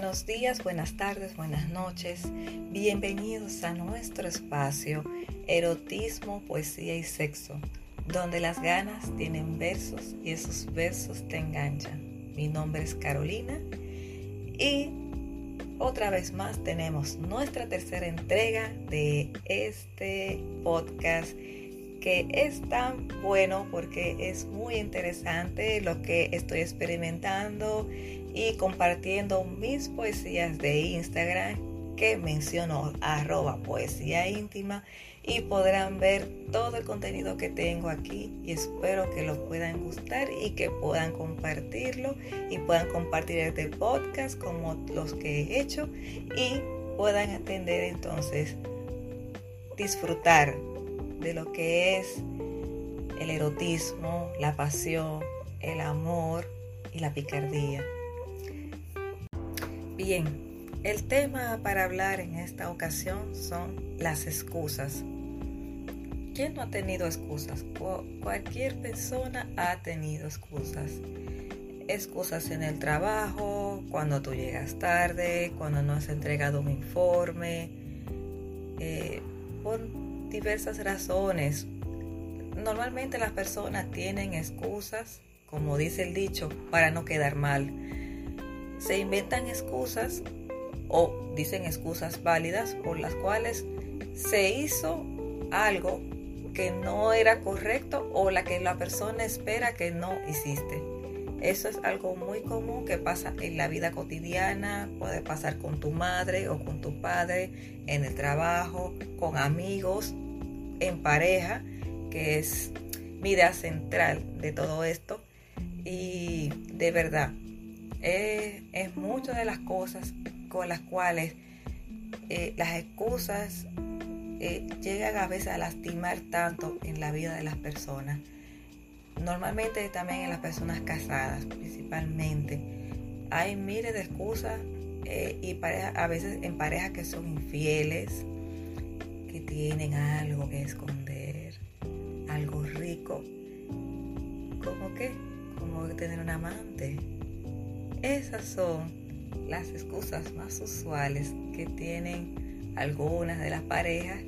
buenos días, buenas tardes, buenas noches. Bienvenidos a nuestro espacio Erotismo, Poesía y Sexo, donde las ganas tienen versos y esos versos te enganchan. Mi nombre es Carolina y otra vez más tenemos nuestra tercera entrega de este podcast que es tan bueno porque es muy interesante lo que estoy experimentando y compartiendo mis poesías de Instagram que menciono arroba poesía íntima y podrán ver todo el contenido que tengo aquí y espero que lo puedan gustar y que puedan compartirlo y puedan compartir este podcast como los que he hecho y puedan entender entonces disfrutar de lo que es el erotismo, la pasión, el amor y la picardía. Bien, el tema para hablar en esta ocasión son las excusas. ¿Quién no ha tenido excusas? cualquier persona ha tenido excusas. Excusas en el trabajo, cuando tú llegas tarde, cuando no has entregado un informe, eh, por diversas razones. Normalmente las personas tienen excusas, como dice el dicho, para no quedar mal se inventan excusas o dicen excusas válidas por las cuales se hizo algo que no era correcto o la que la persona espera que no hiciste. Eso es algo muy común que pasa en la vida cotidiana, puede pasar con tu madre o con tu padre, en el trabajo, con amigos, en pareja, que es mi idea central de todo esto. Y de verdad, es, muchas de las cosas con las cuales eh, las excusas eh, llegan a veces a lastimar tanto en la vida de las personas. Normalmente también en las personas casadas, principalmente. Hay miles de excusas eh, y a veces en parejas que son infieles, que tienen algo que esconder, algo rico. ¿Cómo qué? Como tener un amante, esas son las excusas más usuales que tienen algunas de las parejas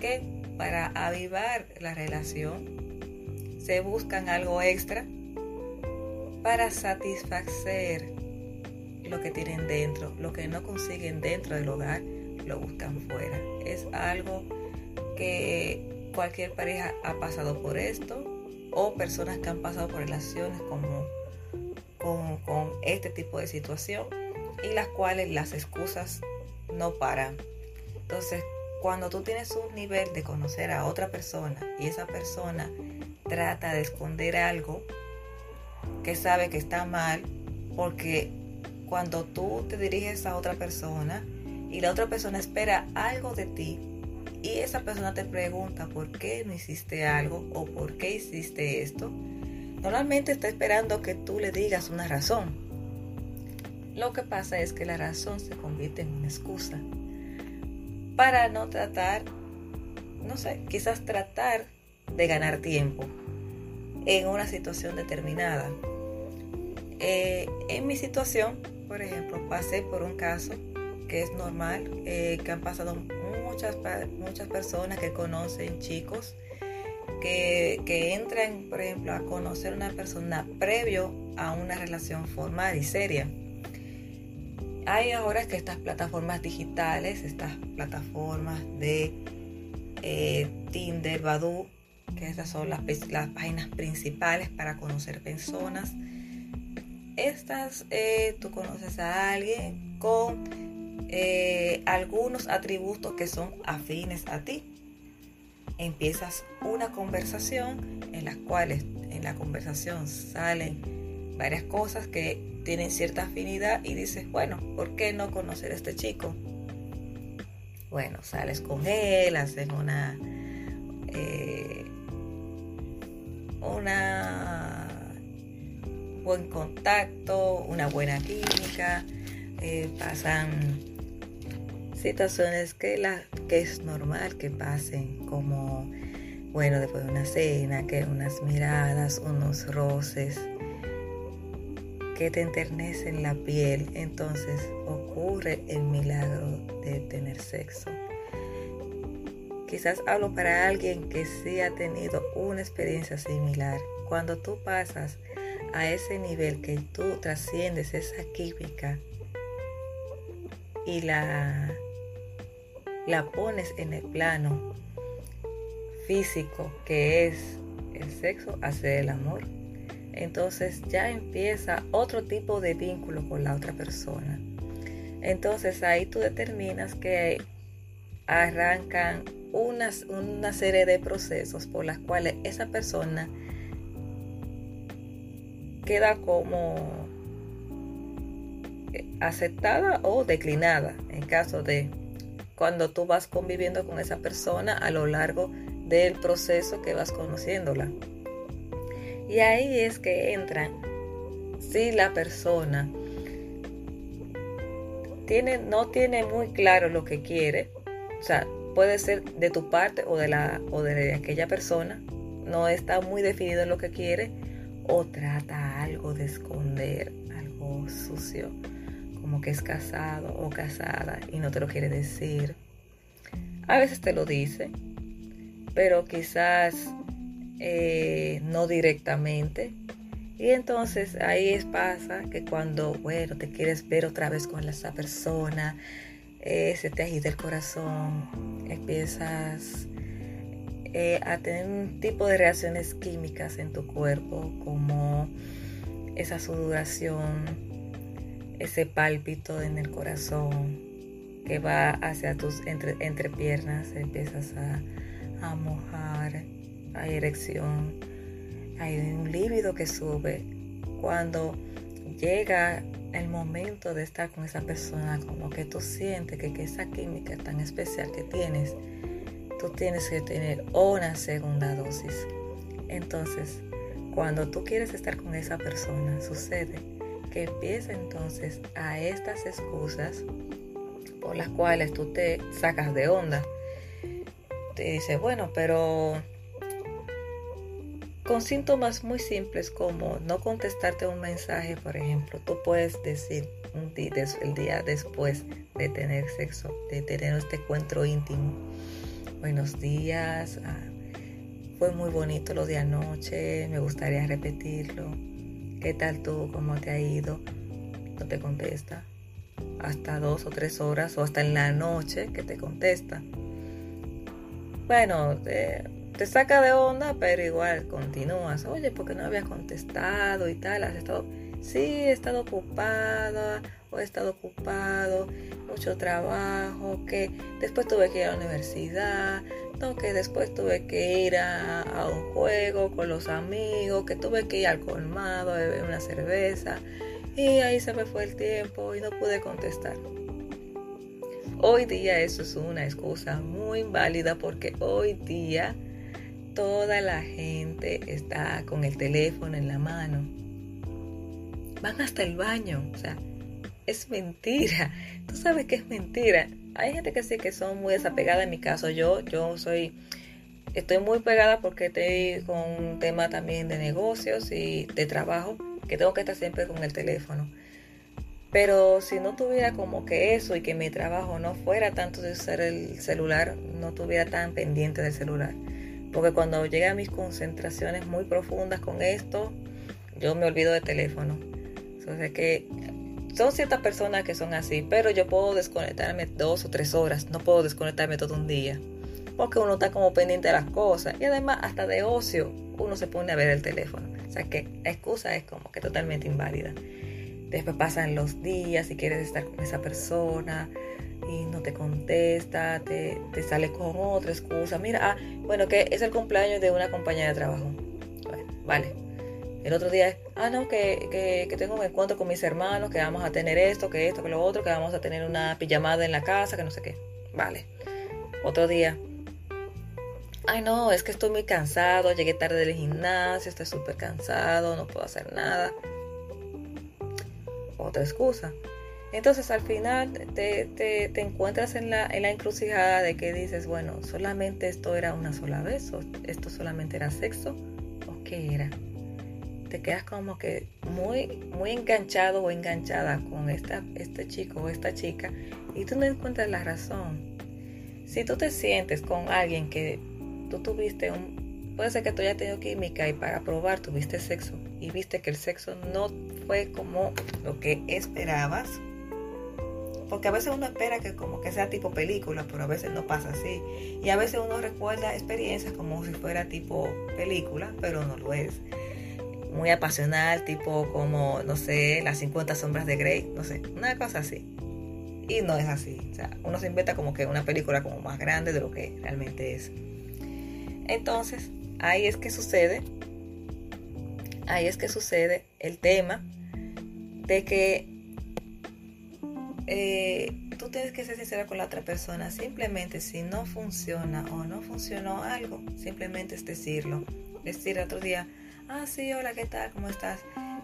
que para avivar la relación se buscan algo extra para satisfacer lo que tienen dentro, lo que no consiguen dentro del hogar, lo buscan fuera. Es algo que cualquier pareja ha pasado por esto o personas que han pasado por relaciones como con, este tipo de situación y las cuales las excusas no paran. Entonces, cuando tú tienes un nivel de conocer a otra persona y esa persona trata de esconder algo que sabe que está mal, porque cuando tú te diriges a otra persona y la otra persona espera algo de ti y esa persona te pregunta por qué no hiciste algo o por qué hiciste esto, Normalmente está esperando que tú le digas una razón. Lo que pasa es que la razón se convierte en una excusa para no tratar, no sé, quizás tratar de ganar tiempo en una situación determinada. Eh, en mi situación, por ejemplo, pasé por un caso que es normal, eh, que han pasado muchas, muchas personas que conocen chicos que, entran, por ejemplo, a conocer una persona previo a una relación formal y seria. Hay ahora que estas plataformas digitales, estas plataformas de eh, Tinder, Badoo, que estas son las, las, páginas principales para conocer personas. Estas, eh, tú conoces a alguien con eh, algunos atributos que son afines a ti empiezas una conversación en las cuales en la conversación salen varias cosas que tienen cierta afinidad y dices, bueno, ¿por qué no conocer a este chico? Bueno, sales con él, hacen una... Eh, una buen contacto, una buena química, eh, pasan situaciones que, la, que es normal que pasen, como, bueno, después de una cena, que unas miradas, unos roces. que te enternecen la piel, entonces ocurre el milagro de tener sexo. Quizás hablo para alguien que sí ha tenido una experiencia similar. Cuando tú pasas a ese nivel que tú trasciendes esa química y la, la pones en el plano físico que es el sexo, hacer el amor, entonces ya empieza otro tipo de vínculo con la otra persona. Entonces ahí tú determinas que arrancan una, una serie de procesos por las cuales esa persona queda como aceptada o declinada en caso de cuando tú vas conviviendo con esa persona a lo largo del proceso que vas conociéndola. Y ahí es que entra si la persona tiene, no tiene muy claro lo que quiere, o sea, puede ser de tu parte o de, la, o de aquella persona, no está muy definido lo que quiere, o trata algo de esconder, algo sucio, como que es casado o casada y no te lo quiere decir. A veces te lo dice, pero quizás eh, no directamente. Y entonces ahí es, pasa que cuando, bueno, te quieres ver otra vez con esa persona, eh, se te agita el corazón, empiezas eh, a tener un tipo de reacciones químicas en tu cuerpo, como esa sudoración, ese pálpito en el corazón que va hacia tus entre, entrepiernas, empiezas a, a mojar hay erección, hay un líbido que sube. Cuando llega el momento de estar con esa persona, como que tú sientes que, que esa química tan especial que tienes, tú tienes que tener una segunda dosis. Entonces, cuando tú quieres estar con esa persona, sucede que empieza entonces a estas excusas por las cuales tú te sacas de onda. Te dices, bueno, pero con síntomas muy simples como no contestarte un mensaje, por ejemplo, tú puedes decir un día, el día después de tener sexo, de tener este encuentro íntimo. Buenos días, ah, fue muy bonito lo de anoche, me gustaría repetirlo. ¿Qué tal tú? ¿Cómo te ha ido? No te contesta. Hasta dos o tres horas o hasta en la noche que te contesta. Bueno, te saca de onda, pero igual continúas. Oye, porque no habías contestado y tal? ¿Has estado? Sí, he estado ocupada o he estado ocupado, mucho trabajo, que después tuve que ir a la universidad, no, que después tuve que ir a, a un juego con los amigos, que tuve que ir al colmado a beber una cerveza y ahí se me fue el tiempo y no pude contestar. Hoy día eso es una excusa muy válida porque hoy día toda la gente está con el teléfono en la mano. Van hasta el baño. O sea, es mentira. Tú sabes que es mentira. Hay gente que sí que son muy desapegadas. En mi caso, yo, yo soy, estoy muy pegada porque estoy con un tema también de negocios y de trabajo, que tengo que estar siempre con el teléfono. Pero si no tuviera como que eso y que mi trabajo no fuera tanto de usar el celular, no tuviera tan pendiente del celular. Porque cuando llega a mis concentraciones muy profundas con esto, yo me olvido de teléfono. Entonces que son ciertas personas que son así, pero yo puedo desconectarme dos o tres horas, no puedo desconectarme todo un día. Porque uno está como pendiente de las cosas. Y además, hasta de ocio, uno se pone a ver el teléfono. O sea que la excusa es como que totalmente inválida. Después pasan los días y quieres estar con esa persona y no te contesta, te, te sale con otra excusa. Mira, ah, bueno, que es el cumpleaños de una compañera de trabajo. vale. El otro día, ah, no, que, que, tengo un encuentro con mis hermanos, que vamos a tener esto, que esto, que lo otro, que vamos a tener una pijamada en la casa, que no sé qué. Vale. Otro día, ay no, es que estoy muy cansado, llegué tarde del gimnasio, estoy súper cansado, no puedo hacer nada. Otra excusa. Entonces al final te, encuentras en la, en la, encrucijada de que dices, bueno, solamente esto era una sola vez, o esto solamente era sexo, o qué era. Te quedas como que muy, muy enganchado o enganchada con esta, este chico o esta chica y tú no encuentras la razón. Si tú te sientes con alguien que tú tuviste un, puede ser que tú hayas tenido química y para probar tuviste sexo y viste que el sexo no fue como lo que esperabas, porque a veces uno espera que como que sea tipo película, pero a veces no pasa así. Y a veces uno recuerda experiencias como si fuera tipo película, pero no lo es. Muy apasional, tipo como, no sé, las 50 sombras de Grey, no sé, una cosa así. Y no es así. O sea, uno se inventa como que una película como más grande de lo que realmente es. Entonces, ahí es que sucede, ahí es que sucede el tema de que eh, tú tienes que ser sincera con la otra persona. Simplemente si no funciona o no funcionó algo, simplemente es decirlo. Decir otro día, ah, sí, hola, ¿qué tal? ¿Cómo estás?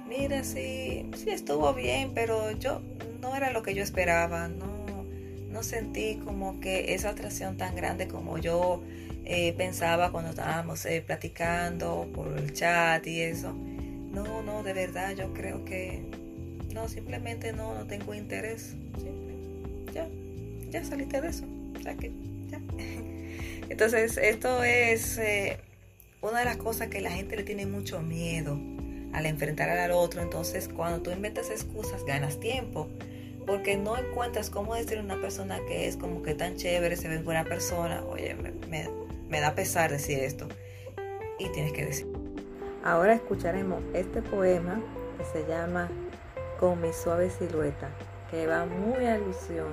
Mira, sí, sí estuvo bien, pero yo no era lo que yo esperaba. No, no sentí como que esa atracción tan grande como yo eh, pensaba cuando estábamos eh, platicando por el chat y eso. No, no, de verdad, yo creo que no, simplemente no, no tengo interés. ya, ya saliste de eso. que, ya. Entonces, esto es eh, una de las cosas que la gente le tiene mucho miedo al enfrentar al otro. Entonces, cuando tú inventas excusas, ganas tiempo. Porque no encuentras cómo decir a una persona que es como que tan chévere, se ve buena persona. Oye, me, me da pesar decir esto. Y tienes que decir. Ahora escucharemos este poema que se llama con mi suave silueta, que va muy alusión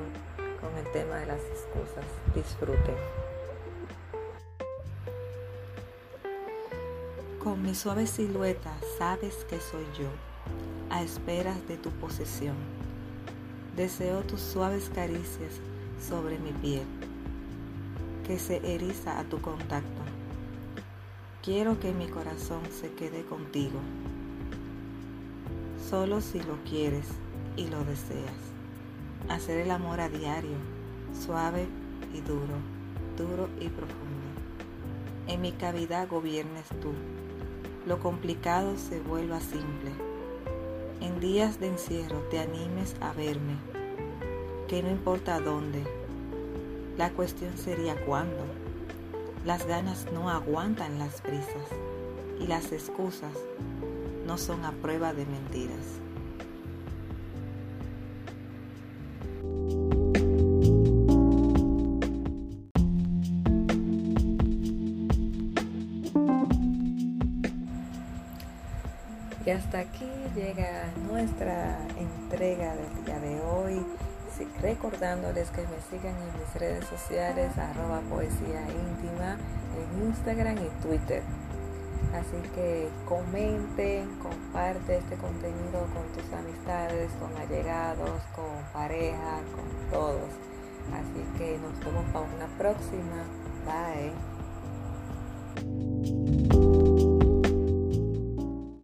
con el tema de las excusas. Disfruten. Con mi suave silueta sabes que soy yo, a esperas de tu posesión. Deseo tus suaves caricias sobre mi piel, que se eriza a tu contacto. Quiero que mi corazón se quede contigo solo si lo quieres y lo deseas. Hacer el amor a diario, suave y duro, duro y profundo. En mi cavidad gobiernes tú. Lo complicado se vuelva simple. En días de encierro te animes a verme, que no importa dónde. La cuestión sería cuándo. Las ganas no aguantan las prisas y las excusas no son a prueba de mentiras. Hasta aquí llega nuestra entrega del día de hoy. Recordándoles que me sigan en mis redes sociales, arroba poesía íntima, en Instagram y Twitter. Así que comenten, comparte este contenido con tus amistades, con allegados, con pareja, con todos. Así que nos vemos para una próxima. Bye.